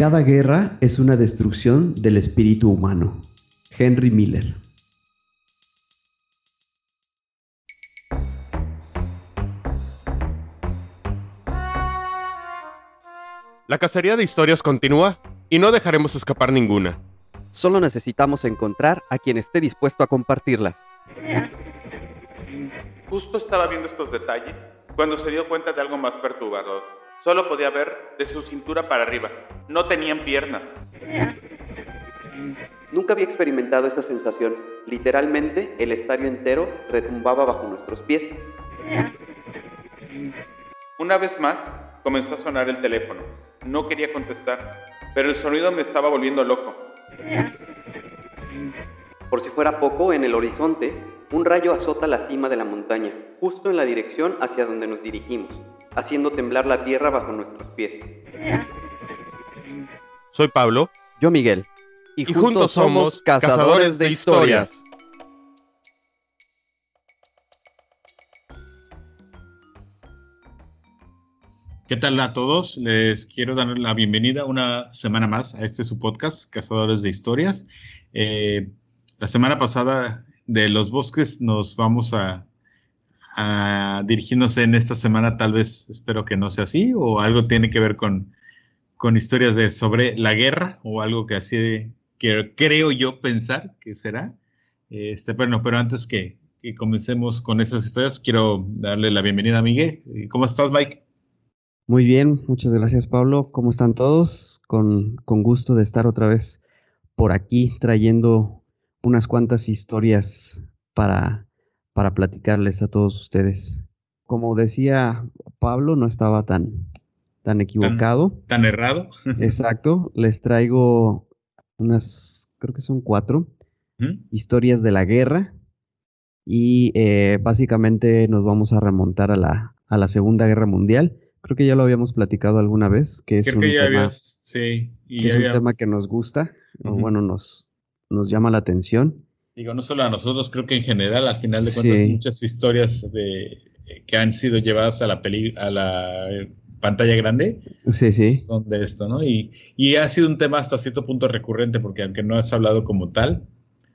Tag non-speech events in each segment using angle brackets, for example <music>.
Cada guerra es una destrucción del espíritu humano. Henry Miller. La cacería de historias continúa y no dejaremos escapar ninguna. Solo necesitamos encontrar a quien esté dispuesto a compartirlas. Justo estaba viendo estos detalles cuando se dio cuenta de algo más perturbador. Solo podía ver de su cintura para arriba. No tenían piernas. Nunca había experimentado esa sensación. Literalmente, el estadio entero retumbaba bajo nuestros pies. Una vez más, comenzó a sonar el teléfono. No quería contestar, pero el sonido me estaba volviendo loco. Por si fuera poco, en el horizonte, un rayo azota la cima de la montaña, justo en la dirección hacia donde nos dirigimos, haciendo temblar la tierra bajo nuestros pies. Soy Pablo. Yo Miguel. Y, juntos somos cazadores de historias. ¿Qué tal a todos? Les quiero dar la bienvenida una semana más a este su podcast, Cazadores de Historias. Eh, la semana pasada de los bosques nos vamos a, a, dirigirnos en esta semana, tal vez espero que no sea así, o algo tiene que ver con, con historias de sobre la guerra, o algo que así que creo yo pensar que será. Este, bueno, pero antes que, que comencemos con esas historias, quiero darle la bienvenida a Miguel. ¿Cómo estás, Mike? Muy bien, muchas gracias Pablo. ¿Cómo están todos? Con, con, gusto de estar otra vez por aquí trayendo unas cuantas historias para, para platicarles a todos ustedes. Como decía Pablo, no estaba tan, tan equivocado. Tan, tan errado. <laughs> Exacto. Les traigo unas, creo que son cuatro, ¿Mm? historias de la guerra. Y eh, básicamente nos vamos a remontar a la, a la Segunda Guerra Mundial creo que ya lo habíamos platicado alguna vez, que es, un, que tema, sí, que es un tema que nos gusta, o bueno, nos, nos llama la atención. Digo, no solo a nosotros, creo que en general, al final de cuentas, sí. muchas historias de, que han sido llevadas a la, peli, a la pantalla grande sí, sí. son de esto, ¿no? Y, y ha sido un tema hasta cierto punto recurrente, porque aunque no has hablado como tal,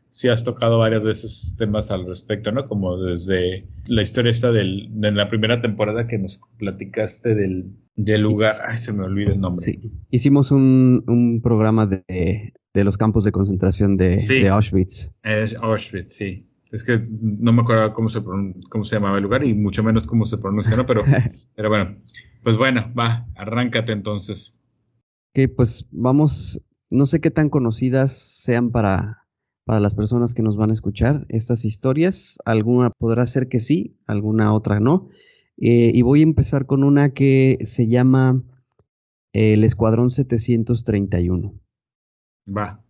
sí has tocado varias veces temas al respecto, ¿no? Como desde la historia esta del, de la primera temporada que nos platicaste del, del lugar, ay, se me olvida el nombre. Sí, hicimos un, un programa de, de, los campos de concentración de, sí. de Auschwitz. Es Auschwitz, sí. Es que no me acuerdo cómo se, cómo se llamaba el lugar y mucho menos cómo se pronuncia, ¿no? Pero, <laughs> pero bueno, pues bueno, va, arráncate entonces. Ok, pues vamos, no sé qué tan conocidas sean para, para las personas que nos van a escuchar estas historias. Alguna podrá ser que sí, alguna otra no. Eh, y voy a empezar con una que se llama el Escuadrón 731. Va.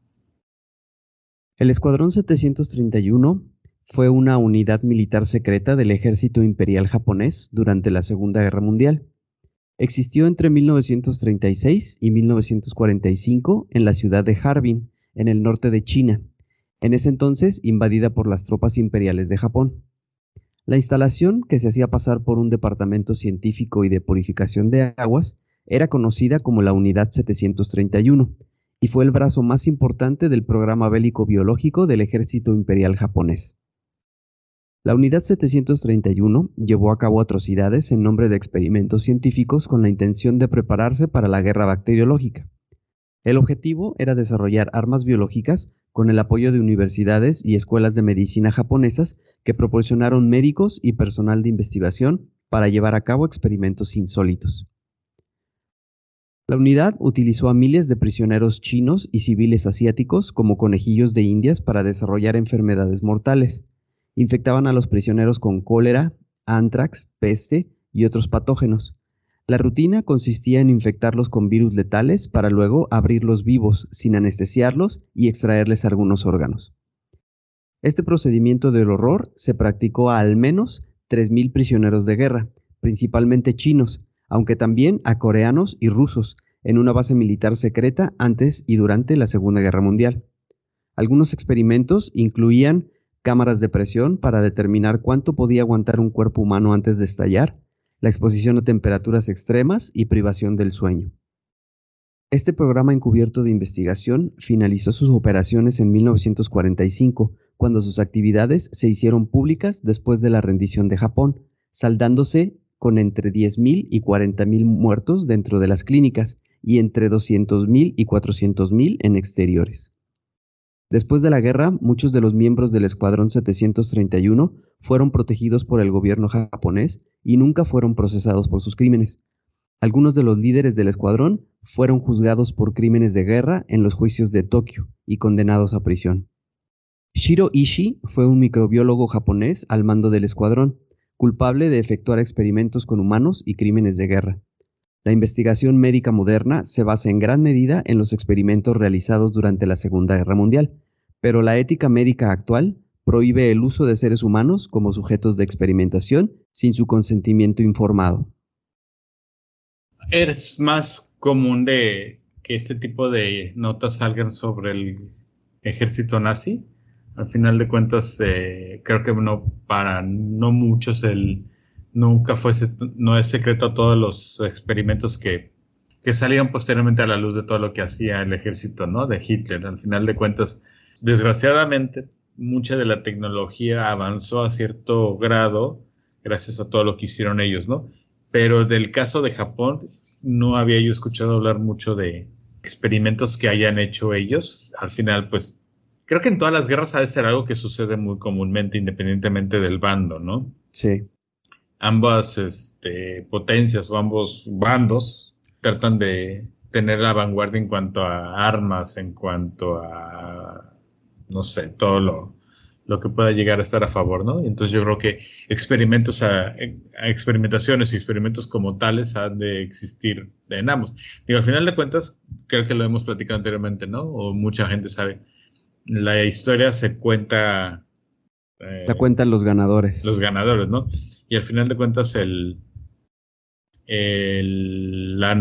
El Escuadrón 731 fue una unidad militar secreta del ejército imperial japonés durante la Segunda Guerra Mundial. Existió entre 1936 y 1945 en la ciudad de Harbin, en el norte de China en ese entonces invadida por las tropas imperiales de Japón. La instalación, que se hacía pasar por un departamento científico y de purificación de aguas, era conocida como la Unidad 731 y fue el brazo más importante del programa bélico biológico del ejército imperial japonés. La Unidad 731 llevó a cabo atrocidades en nombre de experimentos científicos con la intención de prepararse para la guerra bacteriológica. El objetivo era desarrollar armas biológicas con el apoyo de universidades y escuelas de medicina japonesas que proporcionaron médicos y personal de investigación para llevar a cabo experimentos insólitos. La unidad utilizó a miles de prisioneros chinos y civiles asiáticos como conejillos de indias para desarrollar enfermedades mortales. Infectaban a los prisioneros con cólera, antrax, peste y otros patógenos. La rutina consistía en infectarlos con virus letales para luego abrirlos vivos, sin anestesiarlos y extraerles algunos órganos. Este procedimiento del horror se practicó a al menos 3.000 prisioneros de guerra, principalmente chinos, aunque también a coreanos y rusos, en una base militar secreta antes y durante la Segunda Guerra Mundial. Algunos experimentos incluían cámaras de presión para determinar cuánto podía aguantar un cuerpo humano antes de estallar, la exposición a temperaturas extremas y privación del sueño. Este programa encubierto de investigación finalizó sus operaciones en 1945, cuando sus actividades se hicieron públicas después de la rendición de Japón, saldándose con entre 10.000 y 40.000 muertos dentro de las clínicas y entre 200.000 y 400.000 en exteriores. Después de la guerra, muchos de los miembros del Escuadrón 731 fueron protegidos por el gobierno japonés y nunca fueron procesados por sus crímenes. Algunos de los líderes del escuadrón fueron juzgados por crímenes de guerra en los juicios de Tokio y condenados a prisión. Shiro Ishii fue un microbiólogo japonés al mando del escuadrón, culpable de efectuar experimentos con humanos y crímenes de guerra. La investigación médica moderna se basa en gran medida en los experimentos realizados durante la Segunda Guerra Mundial, pero la ética médica actual prohíbe el uso de seres humanos como sujetos de experimentación sin su consentimiento informado. Es más común de que este tipo de notas salgan sobre el ejército nazi. Al final de cuentas, eh, creo que no para no muchos el nunca fue no es secreto todos los experimentos que, que salían posteriormente a la luz de todo lo que hacía el ejército, ¿no? De Hitler. Al final de cuentas, desgraciadamente, mucha de la tecnología avanzó a cierto grado gracias a todo lo que hicieron ellos, ¿no? Pero del caso de Japón, no había yo escuchado hablar mucho de experimentos que hayan hecho ellos. Al final, pues, creo que en todas las guerras ha de ser algo que sucede muy comúnmente, independientemente del bando, ¿no? Sí. Ambas este, potencias o ambos bandos tratan de tener la vanguardia en cuanto a armas, en cuanto a, no sé, todo lo, lo que pueda llegar a estar a favor, ¿no? Entonces yo creo que experimentos, a, experimentaciones y experimentos como tales han de existir en ambos. Digo, al final de cuentas, creo que lo hemos platicado anteriormente, ¿no? O mucha gente sabe, la historia se cuenta... Eh, la cuentan los ganadores. Los ganadores, ¿no? Y al final de cuentas, el, el la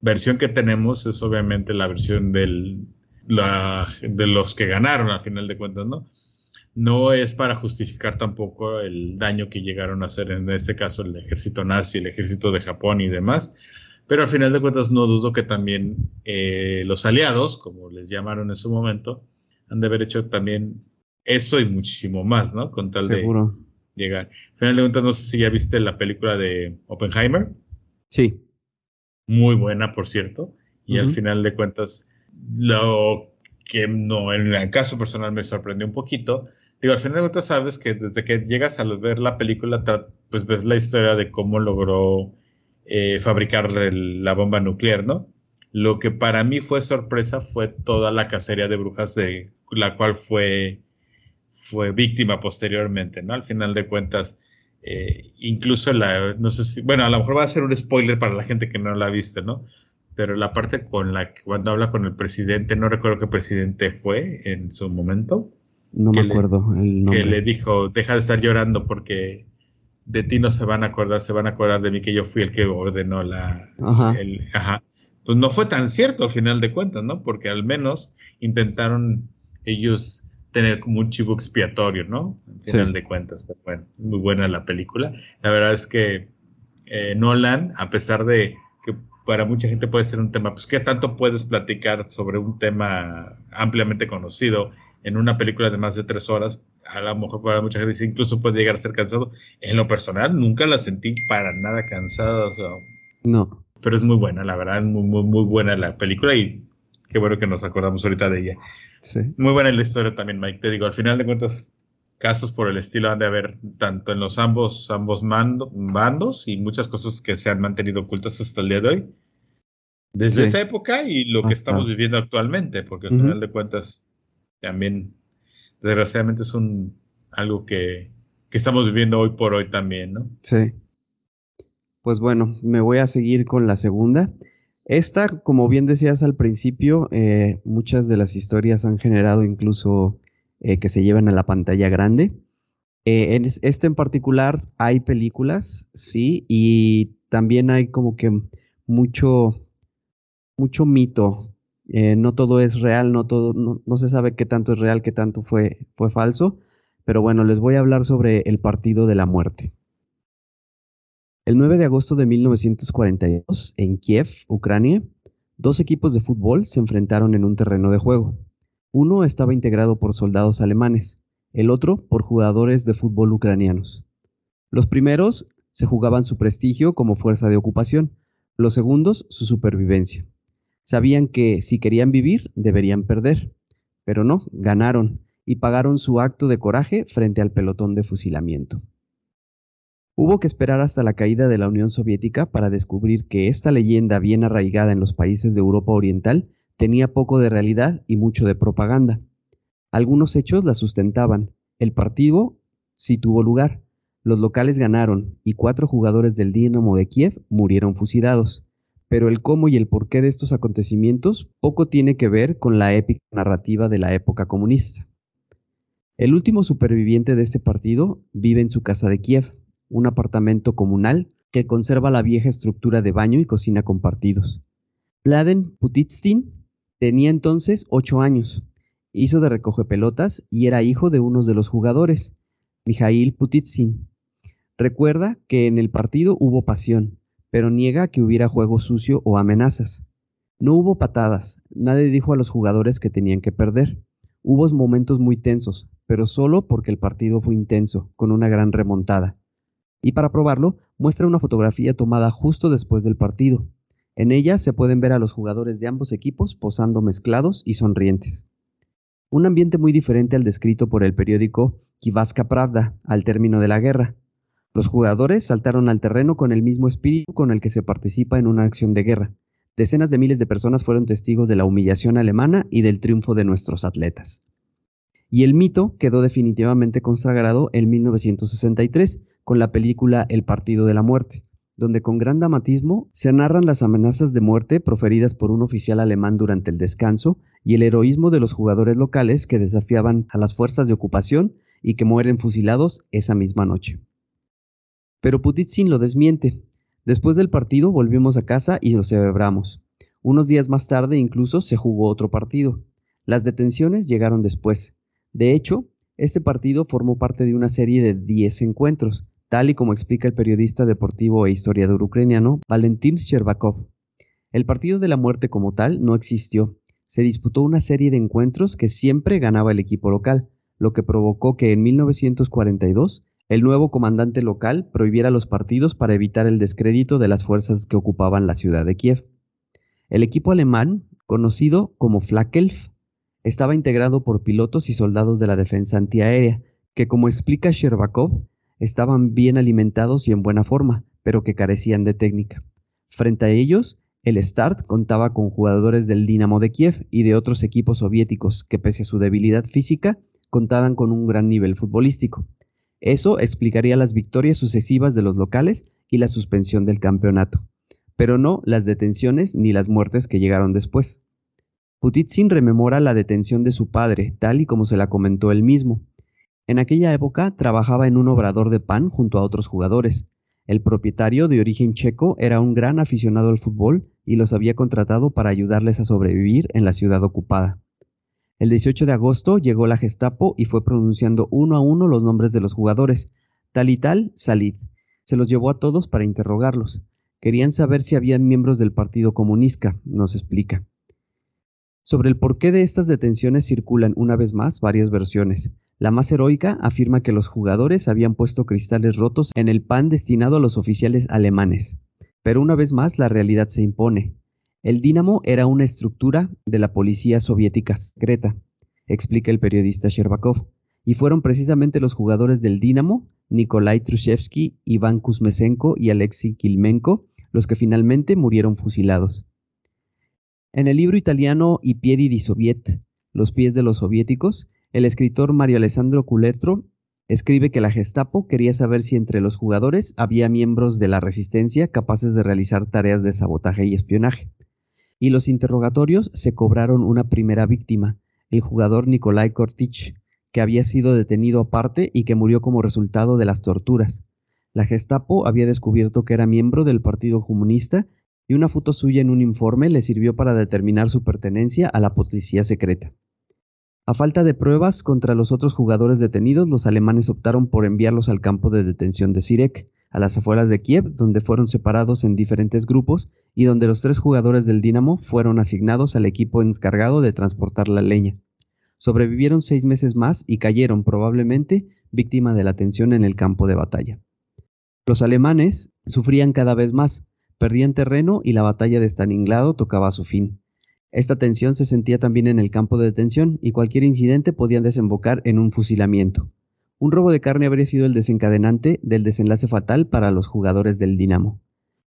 versión que tenemos es obviamente la versión del, la, de los que ganaron, al final de cuentas, ¿no? no es para justificar tampoco el daño que llegaron a hacer en este caso el ejército nazi, el ejército de Japón y demás. Pero al final de cuentas no dudo que también eh, los aliados, como les llamaron en su momento, han de haber hecho también eso y muchísimo más, ¿no? Con tal Seguro. de llegar. Al final de cuentas no sé si ya viste la película de Oppenheimer. Sí. Muy buena, por cierto. Y al final de cuentas, lo que no, en el caso personal me sorprendió un poquito, digo, al final de cuentas sabes que desde que llegas a ver la película, pues ves la historia de cómo logró eh, fabricar la bomba nuclear, ¿no? Lo que para mí fue sorpresa fue toda la cacería de brujas de la cual fue, fue víctima posteriormente, ¿no? Al final de cuentas, eh, incluso la, no sé si, bueno, a lo mejor va a ser un spoiler para la gente que no la ha visto, ¿no? Pero la parte con la que cuando habla con el presidente, no recuerdo qué presidente fue en su momento, no me acuerdo el nombre. Que le dijo, deja de estar llorando porque de ti no se van a acordar, se van a acordar de mí que yo fui el que ordenó la... Ajá. Pues no fue tan cierto al final de cuentas, ¿no? Porque al menos intentaron ellos tener como un chivo expiatorio, ¿no? Al final de cuentas, pero bueno, muy buena la película. La verdad es que eh, Nolan, a pesar de que para mucha gente puede ser un tema, pues ¿qué tanto puedes platicar sobre un tema ampliamente conocido en una película de más de tres horas, a lo mejor para mucha gente incluso puede llegar a ser cansado. En lo personal, nunca la sentí para nada cansada. no. Pero es muy buena, la verdad, es muy, muy, muy buena la película y qué bueno que nos acordamos ahorita de ella. Sí. Muy buena la historia también, Mike. Te digo, al final de cuentas, casos por el estilo han de haber tanto en los ambos, ambos bandos y muchas cosas que se han mantenido ocultas hasta el día de hoy. Desde esa época y lo que estamos viviendo actualmente, porque al final de cuentas también desgraciadamente es un algo que, estamos viviendo hoy por hoy también, ¿no? Sí. Pues bueno, me voy a seguir con la segunda. Esta, como bien decías al principio, eh, muchas de las historias han generado incluso eh, que se lleven a la pantalla grande. Eh, en este en particular hay películas, sí, y también hay como que mucho, mucho mito no todo es real, no todo, no, se sabe qué tanto es real, qué tanto fue, fue falso. Pero bueno, les voy a hablar sobre el Partido de la Muerte. El 9 de agosto de 1942, en Kiev, Ucrania, Dos equipos de fútbol se enfrentaron en un terreno de juego. Uno estaba integrado por soldados alemanes, el otro por jugadores de fútbol ucranianos. Los primeros se jugaban su prestigio como fuerza de ocupación, los segundos su supervivencia. Sabían que si querían vivir deberían perder, pero no, ganaron y pagaron su acto de coraje frente al pelotón de fusilamiento. Hubo que esperar hasta la caída de la Unión Soviética para descubrir que esta leyenda bien arraigada en los países de Europa Oriental tenía poco de realidad y mucho de propaganda. Algunos hechos la sustentaban. El partido sí tuvo lugar. Los locales ganaron y cuatro jugadores del Dinamo de Kiev murieron fusilados. Pero el cómo y el porqué de estos acontecimientos poco tiene que ver con la épica narrativa de la época comunista. El último superviviente de este partido vive en su casa de Kiev, un apartamento comunal que conserva la vieja estructura de baño y cocina compartidos. Pladen Putitstin tenía entonces ocho años, hizo de recoge pelotas y era hijo de uno de los jugadores, Mijail Putitstin. Recuerda que en el partido hubo pasión, pero niega que hubiera juego sucio o amenazas. No hubo patadas, nadie dijo a los jugadores que tenían que perder. Hubo momentos muy tensos, pero solo porque el partido fue intenso, con una gran remontada y para probarlo muestra una fotografía tomada justo después del partido. En ella se pueden ver a los jugadores de ambos equipos posando mezclados y sonrientes. Un ambiente muy diferente al descrito por el periódico Kivaska Pravda al término de la guerra. Los jugadores saltaron al terreno con el mismo espíritu con el que se participa en una acción de guerra. Decenas de miles de personas fueron testigos de la humillación alemana y del triunfo de nuestros atletas. Y el mito quedó definitivamente consagrado en 1963, con la película El Partido de la Muerte, donde con gran dramatismo se narran las amenazas de muerte proferidas por un oficial alemán durante el descanso y el heroísmo de los jugadores locales que desafiaban a las fuerzas de ocupación y que mueren fusilados esa misma noche. Pero Putitsin lo desmiente. Después del partido volvimos a casa y lo celebramos. Unos días más tarde incluso se jugó otro partido. Las detenciones llegaron después. De hecho, este partido formó parte de una serie de 10 encuentros, tal y como explica el periodista deportivo e historiador ucraniano Valentín Sherbakov. El partido de la muerte como tal no existió. Se disputó una serie de encuentros que siempre ganaba el equipo local, lo que provocó que en 1942 el nuevo comandante local prohibiera los partidos para evitar el descrédito de las fuerzas que ocupaban la ciudad de Kiev. El equipo alemán, conocido como Flakelf, estaba integrado por pilotos y soldados de la defensa antiaérea, que como explica Sherbakov, estaban bien alimentados y en buena forma, pero que carecían de técnica. Frente a ellos, el Start contaba con jugadores del Dinamo de Kiev y de otros equipos soviéticos que pese a su debilidad física, contaban con un gran nivel futbolístico. Eso explicaría las victorias sucesivas de los locales y la suspensión del campeonato, pero no las detenciones ni las muertes que llegaron después. Putitsin rememora la detención de su padre, tal y como se la comentó él mismo, en aquella época trabajaba en un obrador de pan junto a otros jugadores. El propietario, de origen checo, era un gran aficionado al fútbol y los había contratado para ayudarles a sobrevivir en la ciudad ocupada. El 18 de agosto llegó la Gestapo y fue pronunciando uno a uno los nombres de los jugadores. Tal y tal, salid. Se los llevó a todos para interrogarlos. Querían saber si habían miembros del Partido Comunista, nos explica. Sobre el porqué de estas detenciones circulan una vez más varias versiones. La más heroica afirma que los jugadores habían puesto cristales rotos en el pan destinado a los oficiales alemanes. Pero una vez más la realidad se impone. El Dínamo era una estructura de la policía soviética secreta, explica el periodista Sherbakov, y fueron precisamente los jugadores del Dínamo, Nikolai Trushevsky, Iván Kuzmesenko y Alexei Kilmenko, los que finalmente murieron fusilados. En el libro italiano I piedi di Soviet, Los pies de los soviéticos, el escritor Mario Alessandro Culetro escribe que la Gestapo quería saber si entre los jugadores había miembros de la resistencia capaces de realizar tareas de sabotaje y espionaje. Y los interrogatorios se cobraron una primera víctima, el jugador Nikolai Kortich, que había sido detenido aparte y que murió como resultado de las torturas. La Gestapo había descubierto que era miembro del Partido Comunista y una foto suya en un informe le sirvió para determinar su pertenencia a la policía secreta. A falta de pruebas contra los otros jugadores detenidos, los alemanes optaron por enviarlos al campo de detención de Sirek, a las afueras de Kiev, donde fueron separados en diferentes grupos y donde los tres jugadores del Dinamo fueron asignados al equipo encargado de transportar la leña. Sobrevivieron seis meses más y cayeron probablemente víctima de la tensión en el campo de batalla. Los alemanes sufrían cada vez más, perdían terreno y la batalla de Stalingrado tocaba su fin. Esta tensión se sentía también en el campo de detención y cualquier incidente podía desembocar en un fusilamiento. Un robo de carne habría sido el desencadenante del desenlace fatal para los jugadores del Dinamo.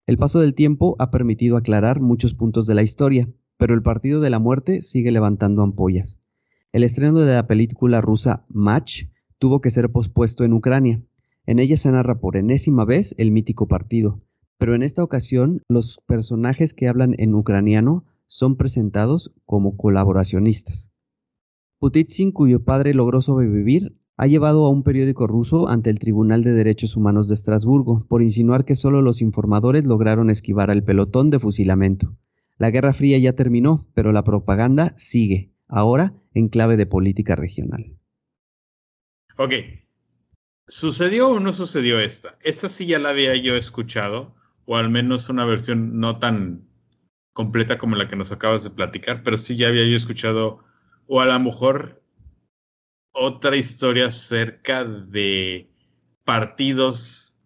El paso del tiempo ha permitido aclarar muchos puntos de la historia, pero el partido de la muerte sigue levantando ampollas. El estreno de la película rusa Match tuvo que ser pospuesto en Ucrania. En ella se narra por enésima vez el mítico partido, pero en esta ocasión los personajes que hablan en ucraniano son presentados como colaboracionistas. Putitsin, cuyo padre logró sobrevivir, ha llevado a un periódico ruso ante el Tribunal de Derechos Humanos de Estrasburgo por insinuar que solo los informadores lograron esquivar al pelotón de fusilamiento. La Guerra Fría ya terminó, pero la propaganda sigue, ahora en clave de política regional. Ok. ¿Sucedió o no sucedió esta? Esta sí ya la había yo escuchado, o al menos una versión no tan completa como la que nos acabas de platicar, pero sí ya había yo escuchado, o a lo mejor otra historia acerca de partidos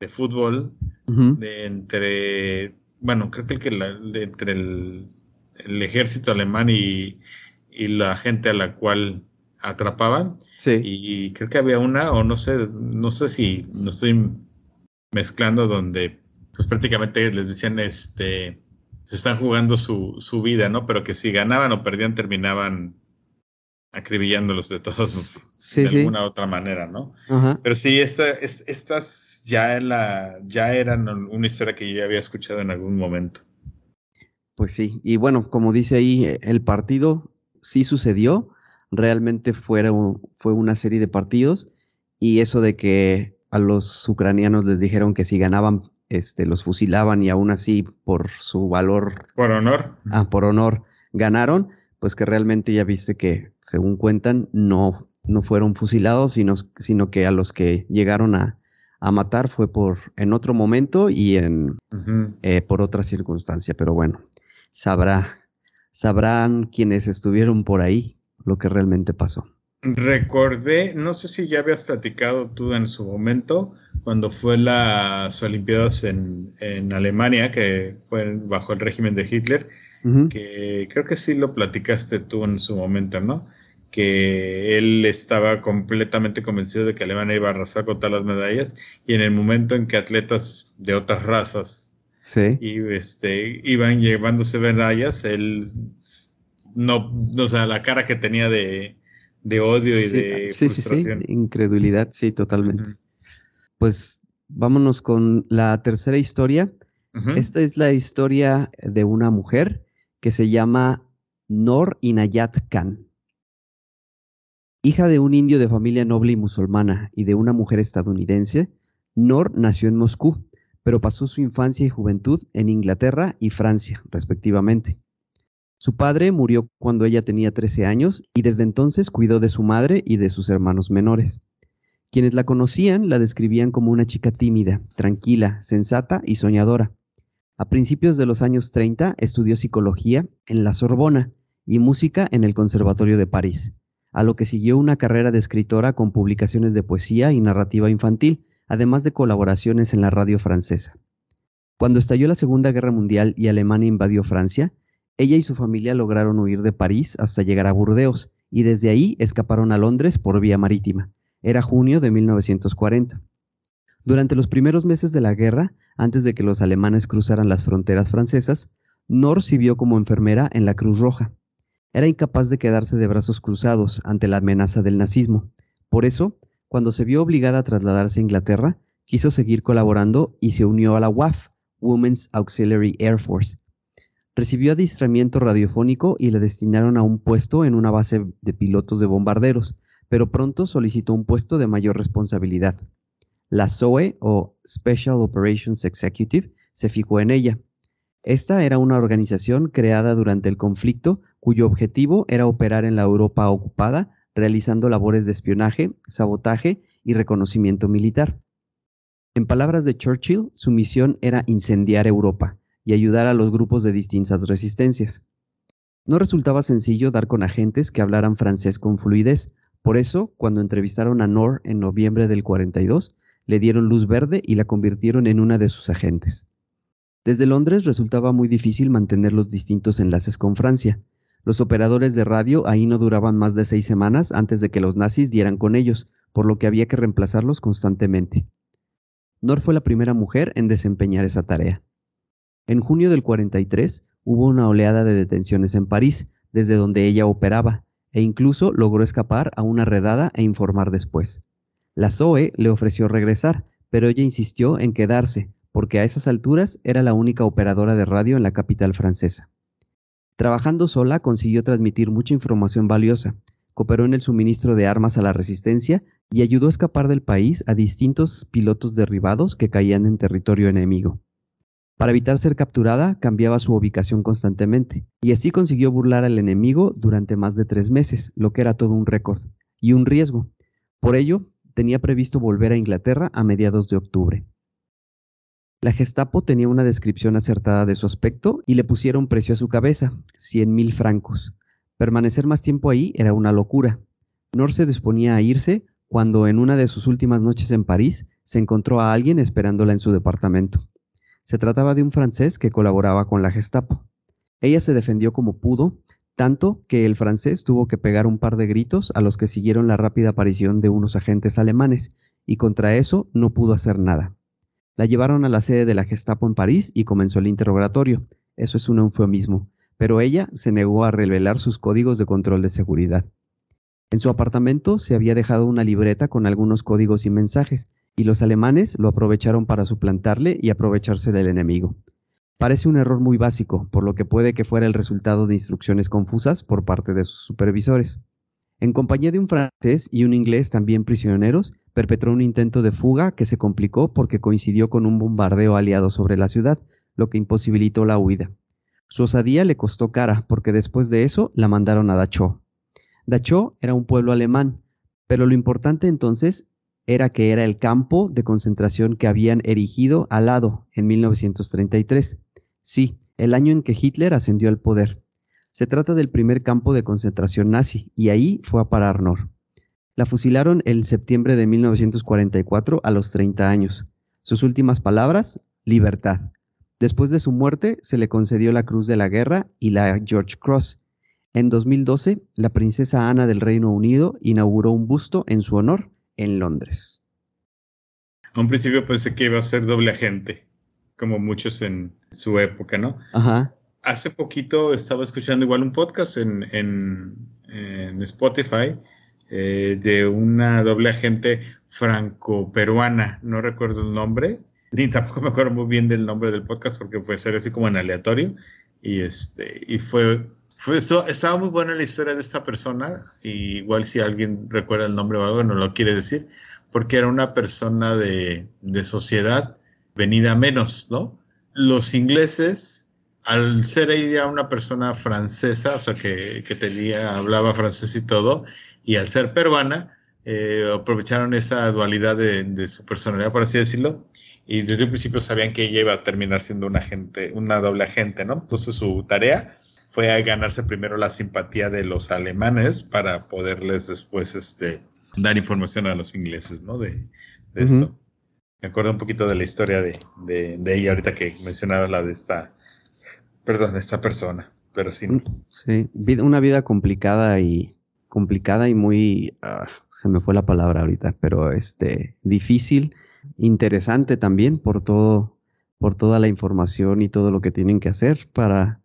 de fútbol de entre, bueno, creo que, el, de entre el, ejército alemán y, y, la gente a la cual atrapaban. Sí. Y creo que había una, o no sé, no sé si no estoy mezclando donde pues prácticamente les decían este se están jugando su, su, vida, ¿no? Pero que si ganaban o perdían terminaban acribillándolos de todas sí, <laughs> de alguna otra manera, ¿no? Pero sí, esta, estas ya, la, ya eran una historia que yo ya había escuchado en algún momento. Pues sí, y bueno, como dice ahí, el partido sí sucedió, realmente fue, fue una serie de partidos, y eso de que a los ucranianos les dijeron que si ganaban este, los fusilaban y aún así por su valor. Por honor. Ah, por honor, ganaron, pues que realmente ya viste que, según cuentan, no, no fueron fusilados, sino, sino que a los que llegaron a, a matar fue por en otro momento y en eh, por otra circunstancia. Pero bueno, sabrá, sabrán quienes estuvieron por ahí lo que realmente pasó. Recordé, no sé si ya habías platicado tú en su momento, cuando fue las Olimpiadas en, en Alemania, que fue bajo el régimen de Hitler, que creo que sí lo platicaste tú en su momento, ¿no? Que él estaba completamente convencido de que Alemania iba a arrasar con todas las medallas y en el momento en que atletas de otras razas y, este, iban llevándose medallas, él no, o sea, la cara que tenía de, de odio y de sí, frustración. Sí, sí, incredulidad, sí, totalmente. Pues vámonos con la tercera historia. Esta es la historia de una mujer que se llama Nor Inayat Khan. Hija de un indio de familia noble y musulmana y de una mujer estadounidense, Nor nació en Moscú, pero pasó su infancia y juventud en Inglaterra y Francia, respectivamente. Su padre murió cuando ella tenía 13 años y desde entonces cuidó de su madre y de sus hermanos menores. Quienes la conocían la describían como una chica tímida, tranquila, sensata y soñadora. A principios de los años 30 estudió psicología en la Sorbona y música en el Conservatorio de París, a lo que siguió una carrera de escritora con publicaciones de poesía y narrativa infantil, además de colaboraciones en la radio francesa. Cuando estalló la Segunda Guerra Mundial y Alemania invadió Francia, ella y su familia lograron huir de París hasta llegar a Burdeos y desde ahí escaparon a Londres por vía marítima. Era junio de 1940. Durante los primeros meses de la guerra, antes de que los alemanes cruzaran las fronteras francesas, Nor sirvió como enfermera en la Cruz Roja. Era incapaz de quedarse de brazos cruzados ante la amenaza del nazismo. Por eso, cuando se vio obligada a trasladarse a Inglaterra, quiso seguir colaborando y se unió a la WAF, Women's Auxiliary Air Force, Recibió adiestramiento radiofónico y le destinaron a un puesto en una base de pilotos de bombarderos, pero pronto solicitó un puesto de mayor responsabilidad. La SOE o Special Operations Executive se fijó en ella. Esta era una organización creada durante el conflicto cuyo objetivo era operar en la Europa ocupada, realizando labores de espionaje, sabotaje y reconocimiento militar. En palabras de Churchill, su misión era incendiar Europa y ayudar a los grupos de distintas resistencias. No resultaba sencillo dar con agentes que hablaran francés con fluidez, por eso, cuando entrevistaron a Nor en noviembre del 42, le dieron luz verde y la convirtieron en una de sus agentes. Desde Londres resultaba muy difícil mantener los distintos enlaces con Francia. Los operadores de radio ahí no duraban más de seis semanas antes de que los nazis dieran con ellos, por lo que había que reemplazarlos constantemente. Nor fue la primera mujer en desempeñar esa tarea. En junio del 43 hubo una oleada de detenciones en París, desde donde ella operaba, e incluso logró escapar a una redada e informar después. La Zoe le ofreció regresar, pero ella insistió en quedarse, porque a esas alturas era la única operadora de radio en la capital francesa. Trabajando sola consiguió transmitir mucha información valiosa, cooperó en el suministro de armas a la resistencia y ayudó a escapar del país a distintos pilotos derribados que caían en territorio enemigo. Para evitar ser capturada, cambiaba su ubicación constantemente, y así consiguió burlar al enemigo durante más de tres meses, lo que era todo un récord, y un riesgo. Por ello, tenía previsto volver a Inglaterra a mediados de octubre. La Gestapo tenía una descripción acertada de su aspecto y le pusieron precio a su cabeza, cien mil francos. Permanecer más tiempo ahí era una locura. Nor se disponía a irse cuando en una de sus últimas noches en París se encontró a alguien esperándola en su departamento. Se trataba de un francés que colaboraba con la Gestapo. Ella se defendió como pudo, tanto que el francés tuvo que pegar un par de gritos a los que siguieron la rápida aparición de unos agentes alemanes, y contra eso no pudo hacer nada. La llevaron a la sede de la Gestapo en París y comenzó el interrogatorio. Eso es un eufemismo, pero ella se negó a revelar sus códigos de control de seguridad. En su apartamento se había dejado una libreta con algunos códigos y mensajes, y los alemanes lo aprovecharon para suplantarle y aprovecharse del enemigo. Parece un error muy básico, por lo que puede que fuera el resultado de instrucciones confusas por parte de sus supervisores. En compañía de un francés y un inglés también prisioneros, perpetró un intento de fuga que se complicó porque coincidió con un bombardeo aliado sobre la ciudad, lo que imposibilitó la huida. Su osadía le costó cara porque después de eso la mandaron a Dachau. Dachau era un pueblo alemán, pero lo importante entonces era que era el campo de concentración que habían erigido al lado en 1933. Sí, el año en que Hitler ascendió al poder. Se trata del primer campo de concentración nazi y ahí fue a parar Nor. La fusilaron en septiembre de 1944 a los 30 años. Sus últimas palabras, libertad. Después de su muerte se le concedió la Cruz de la Guerra y la George Cross. En 2012, la princesa Ana del Reino Unido inauguró un busto en su honor en Londres. A un principio pensé que iba a ser doble agente, como muchos en su época, ¿no? Ajá. Hace poquito estaba escuchando igual un podcast en, en, Spotify eh, de una doble agente franco-peruana, no recuerdo el nombre, ni tampoco me acuerdo muy bien del nombre del podcast porque puede ser así como en aleatorio. Y, este, y fue fue estaba muy buena la historia de esta persona, y igual si alguien recuerda el nombre o algo, no lo quiere decir, porque era una persona de, de sociedad venida menos, ¿no? Los ingleses, al ser ella una persona francesa, o sea, que, que tenía, hablaba francés y todo, y al ser peruana, eh, aprovecharon esa dualidad de, de, su personalidad, por así decirlo, y desde un principio sabían que ella iba a terminar siendo una agente, una doble agente, ¿no? Entonces su tarea fue a ganarse primero la simpatía de los alemanes para poderles después este, dar información a los ingleses, ¿no? De, esto. Me acuerdo un poquito de la historia de, ella ahorita que mencionaba la de esta, perdón, de esta persona, pero sí. Mm, sí, una vida complicada y complicada y muy, ah, se me fue la palabra ahorita, pero este, difícil, interesante también por todo, por toda la información y todo lo que tienen que hacer para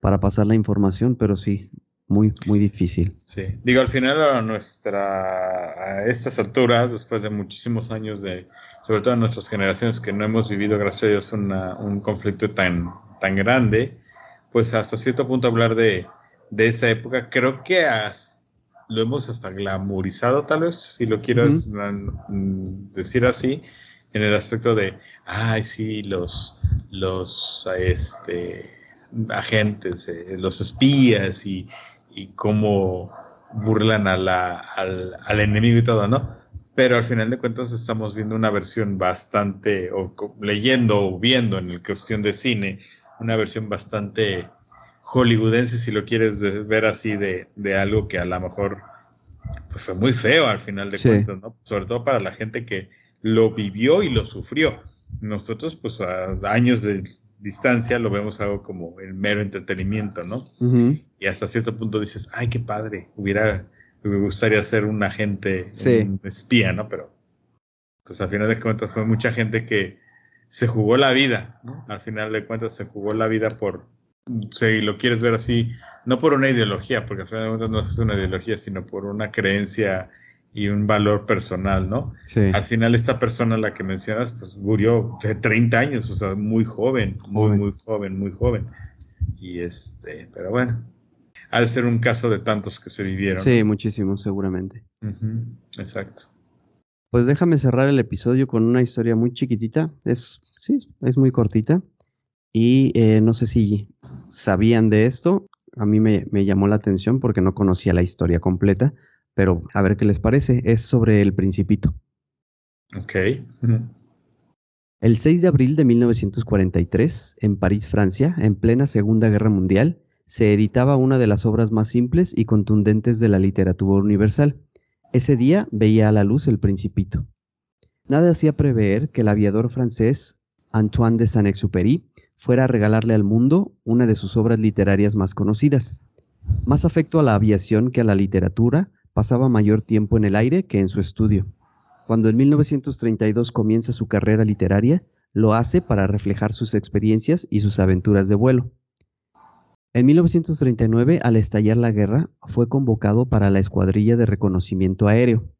para pasar la información, pero sí, muy, muy difícil. Sí, digo, al final a nuestra, a estas alturas, después de muchísimos años de, sobre todo en nuestras generaciones que no hemos vivido, gracias a Dios, un conflicto tan, tan grande, pues hasta cierto punto hablar de, de esa época, creo que lo hemos hasta glamorizado, tal vez, si lo quieras mm, decir así, en el aspecto de, ay, sí, los, los, este, agentes, eh, los espías y, cómo burlan a la, al, enemigo y todo, ¿no? pero al final de cuentas estamos viendo una versión bastante, o leyendo o viendo en el cuestión de cine, una versión bastante hollywoodense, si lo quieres ver así, de, de algo que a lo mejor pues fue muy feo al final de cuentas, ¿no? Sobre todo para la gente que lo vivió y lo sufrió. Nosotros, pues a años de distancia, lo vemos algo como el mero entretenimiento, ¿no? Y hasta cierto punto dices, ay, qué padre, hubiera, me gustaría ser un agente, un espía, ¿no? Pero, pues al final de cuentas fue mucha gente que se jugó la vida, ¿no? Al final de cuentas se jugó la vida por, si lo quieres ver así, no por una ideología, porque al final de cuentas no es una ideología, sino por una creencia y un valor personal, ¿no? Sí. Al final esta persona, la que mencionas, pues murió de 30 años, o sea, muy joven, muy, muy joven, muy joven. Y este, pero bueno, ha de ser un caso de tantos que se vivieron. Sí, muchísimos, seguramente. exacto. Pues déjame cerrar el episodio con una historia muy chiquitita. Es, sí, es muy cortita. Y eh, no sé si sabían de esto. A mí me, me llamó la atención porque no conocía la historia completa pero a ver qué les parece. Es sobre el principito. Ok. El 6 de abril de 1943, en París, Francia, en plena Segunda Guerra Mundial, se editaba una de las obras más simples y contundentes de la literatura universal. Ese día veía a la luz el Principito. Nada hacía prever que el aviador francés Antoine de Saint-Exupéry fuera a regalarle al mundo una de sus obras literarias más conocidas. Más afecto a la aviación que a la literatura, pasaba mayor tiempo en el aire que en su estudio. Cuando en 1932 comienza su carrera literaria, lo hace para reflejar sus experiencias y sus aventuras de vuelo. En 1939, al estallar la guerra, fue convocado para la Escuadrilla de Reconocimiento Aéreo.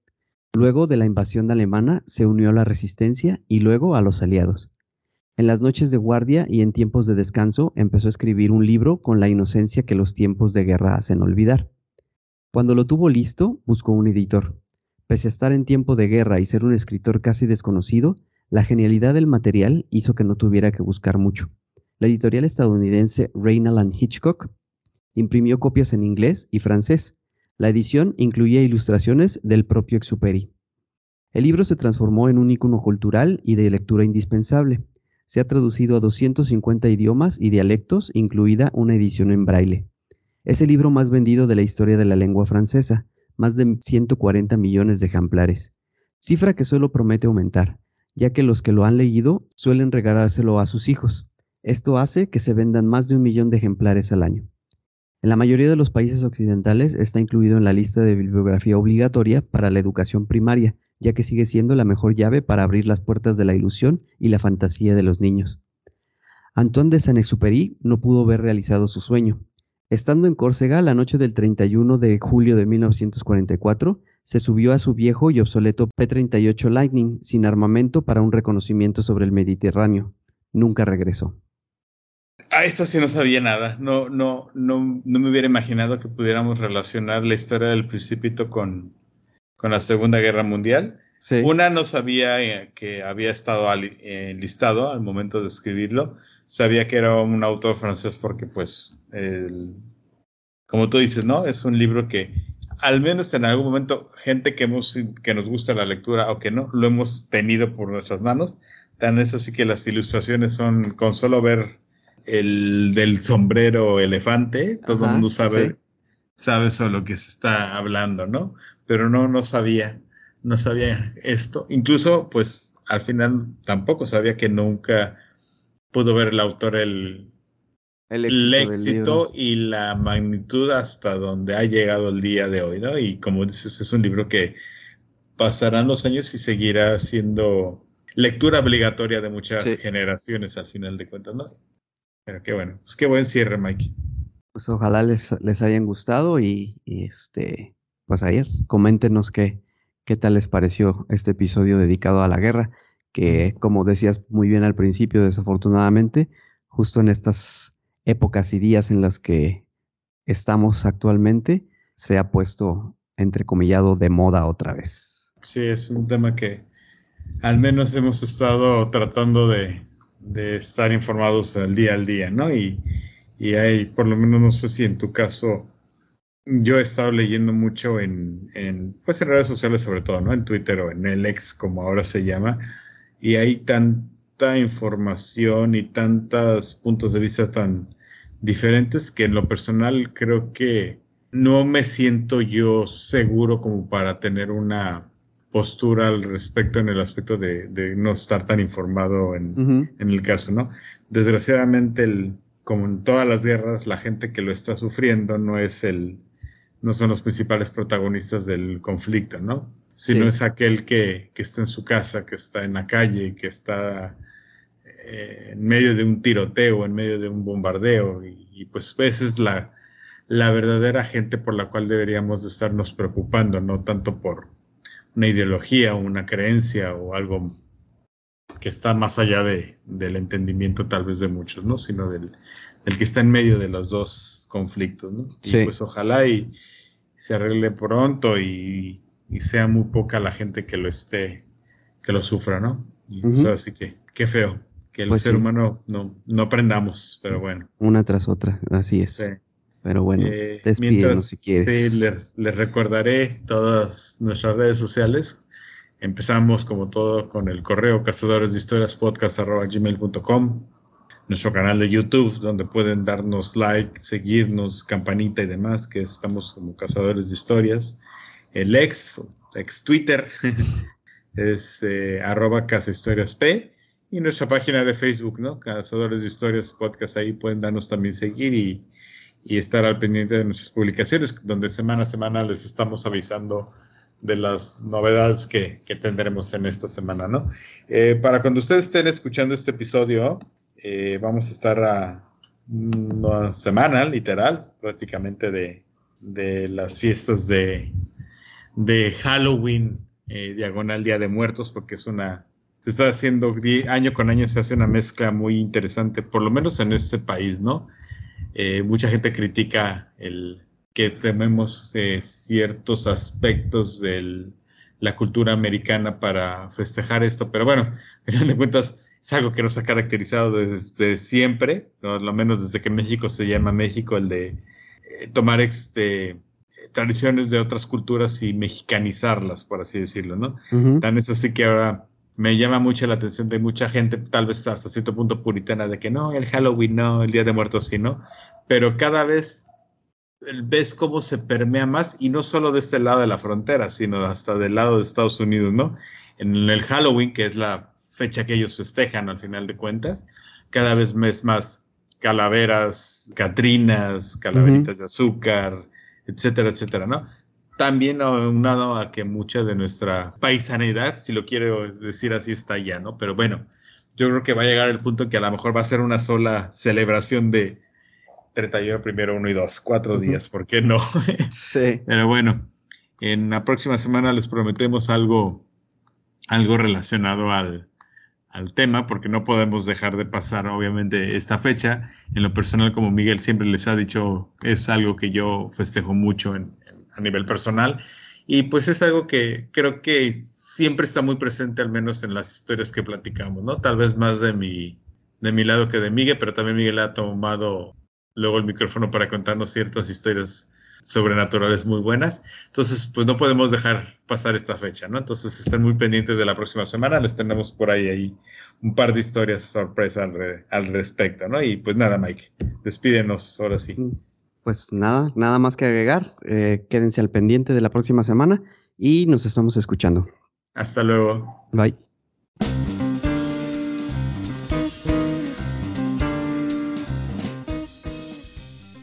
Luego de la invasión alemana, se unió a la resistencia y luego a los aliados. En las noches de guardia y en tiempos de descanso empezó a escribir un libro con la inocencia que los tiempos de guerra hacen olvidar. Cuando lo tuvo listo, buscó un editor. Pese a estar en tiempo de guerra y ser un escritor casi desconocido, la genialidad del material hizo que no tuviera que buscar mucho. La editorial estadounidense Reynald Hitchcock imprimió copias en inglés y francés. La edición incluía ilustraciones del propio Exuperi. El libro se transformó en un icono cultural y de lectura indispensable. Se ha traducido a 250 idiomas y dialectos, incluida una edición en braille. Es el libro más vendido de la historia de la lengua francesa, más de 140 millones de ejemplares, cifra que solo promete aumentar, ya que los que lo han leído suelen regalárselo a sus hijos. Esto hace que se vendan más de un millón de ejemplares al año. En la mayoría de los países occidentales está incluido en la lista de bibliografía obligatoria para la educación primaria, ya que sigue siendo la mejor llave para abrir las puertas de la ilusión y la fantasía de los niños. Antoine de Saint-Exupéry no pudo ver realizado su sueño, Estando en Córcega la noche del 31 de julio de 1944, se subió a su viejo y obsoleto P-38 Lightning sin armamento para un reconocimiento sobre el Mediterráneo. Nunca regresó. A esto sí no sabía nada. No, no, no, no me hubiera imaginado que pudiéramos relacionar la historia del Principito con, con la Segunda Guerra Mundial. Una no sabía eh, que había estado enlistado al momento de escribirlo sabía que era un autor francés porque, pues, como tú dices, ¿no? Es un libro que, al menos en algún momento, gente que, hemos, que nos gusta la lectura o que no, lo hemos tenido por nuestras manos. Tan es así que las ilustraciones son, con solo ver el del sombrero elefante, todo el mundo sabe, sabe sobre lo que se está hablando, ¿no? Pero no, no sabía, no sabía esto. Incluso, pues, al final tampoco sabía que nunca pudo ver el autor el, el éxito, y la magnitud hasta donde ha llegado el día de hoy, ¿no? Y como dices, es un libro que pasarán los años y seguirá siendo lectura obligatoria de muchas generaciones al final de cuentas, ¿no? Pero qué bueno, pues qué buen cierre, Mikey. Pues ojalá les, les hayan gustado y, este, pues ayer, coméntenos qué, qué tal les pareció este episodio dedicado a la guerra que como decías muy bien al principio, desafortunadamente, justo en estas épocas y días en las que estamos actualmente, se ha puesto entrecomillado de moda otra vez. Sí, es un tema que al menos hemos estado tratando de, estar informados al día al día, ¿no? Y, y hay, por lo menos no sé si en tu caso yo he estado leyendo mucho en, en, pues en redes sociales sobre todo, ¿no? En Twitter o en el ex, como ahora se llama, y hay tanta información y tantos puntos de vista tan diferentes que en lo personal creo que no me siento yo seguro como para tener una postura al respecto en el aspecto de, no estar tan informado en, en, el caso, ¿no? Desgraciadamente, el, como en todas las guerras, la gente que lo está sufriendo no es el, no son los principales protagonistas del conflicto, ¿no? Sino es aquel que, está en su casa, que está en la calle, que está eh, en medio de un tiroteo, en medio de un bombardeo, y, pues esa es la, la verdadera gente por la cual deberíamos estarnos preocupando, no tanto por una ideología o una creencia o algo que está más allá de, del entendimiento tal vez de muchos, ¿no? Sino del, del que está en medio de los dos conflictos, ¿no? Y pues ojalá y se arregle pronto y, sea muy poca la gente que lo esté, que lo sufra, ¿no? Y pues así que, qué feo, que el pues ser humano no, no aprendamos, pero bueno. Una tras otra, así es. Pero bueno, eh, despídenos si quieres. Sí, les, les, recordaré todas nuestras redes sociales. Empezamos como todo con el correo cazadores de historias podcast gmail.com nuestro canal de YouTube, donde pueden darnos like, seguirnos, campanita y demás, que estamos como cazadores de historias. El ex, ex Twitter, <laughs> es eh, arroba casa historias P. Y nuestra página de Facebook, ¿no? Cazadores de Historias Podcast, ahí pueden darnos también seguir y, y estar al pendiente de nuestras publicaciones, donde semana a semana les estamos avisando de las novedades que, que tendremos en esta semana, ¿no? Eh, para cuando ustedes estén escuchando este episodio, eh, vamos a estar a una semana, literal, prácticamente de, de las fiestas de, de Halloween, eh, diagonal Día de Muertos, porque es una, se está haciendo, año con año se hace una mezcla muy interesante, por lo menos en este país, ¿no? Eh, mucha gente critica el que tememos ciertos aspectos de la cultura americana para festejar esto, pero bueno, <laughs> en fin de cuentas, es algo que nos ha caracterizado desde, siempre, o lo menos desde que México se llama México, el de eh, tomar este, tradiciones de otras culturas y mexicanizarlas, por así decirlo, ¿no? Tan es así que ahora me llama mucho la atención de mucha gente, tal vez hasta cierto punto puritana, de que no, el Halloween no, el Día de Muertos sí, ¿no? Pero cada vez ves cómo se permea más, y no solo de este lado de la frontera, sino hasta del lado de Estados Unidos, ¿no? En el Halloween, que es la fecha que ellos festejan al final de cuentas. Cada vez más calaveras, catrinas, calaveritas de azúcar, etcétera, etcétera, ¿no? También aunado a que mucha de nuestra paisanidad, si lo quiero decir así, está allá, ¿no? Pero bueno, yo creo que va a llegar el punto que a lo mejor va a ser una sola celebración de 31, primero, 1 y 2, cuatro días, ¿por qué no? <laughs> sí. Pero bueno, en la próxima semana les prometemos algo, algo relacionado al, al tema, porque no podemos dejar de pasar, obviamente, esta fecha. En lo personal, como Miguel siempre les ha dicho, es algo que yo festejo mucho a nivel personal. Y pues es algo que creo que siempre está muy presente, al menos en las historias que platicamos, ¿no? Tal vez más de mi, de mi lado que de Miguel, pero también Miguel ha tomado luego el micrófono para contarnos ciertas historias sobrenaturales muy buenas. Entonces, pues no podemos dejar pasar esta fecha, ¿no? Entonces, estén muy pendientes de la próxima semana. Les tenemos por ahí, ahí un par de historias sorpresa al, respecto, ¿no? Y pues nada, Mike, despídenos ahora sí. Mm, pues nada, nada más que agregar. Eh, quédense al pendiente de la próxima semana y nos estamos escuchando. Hasta luego. Bye.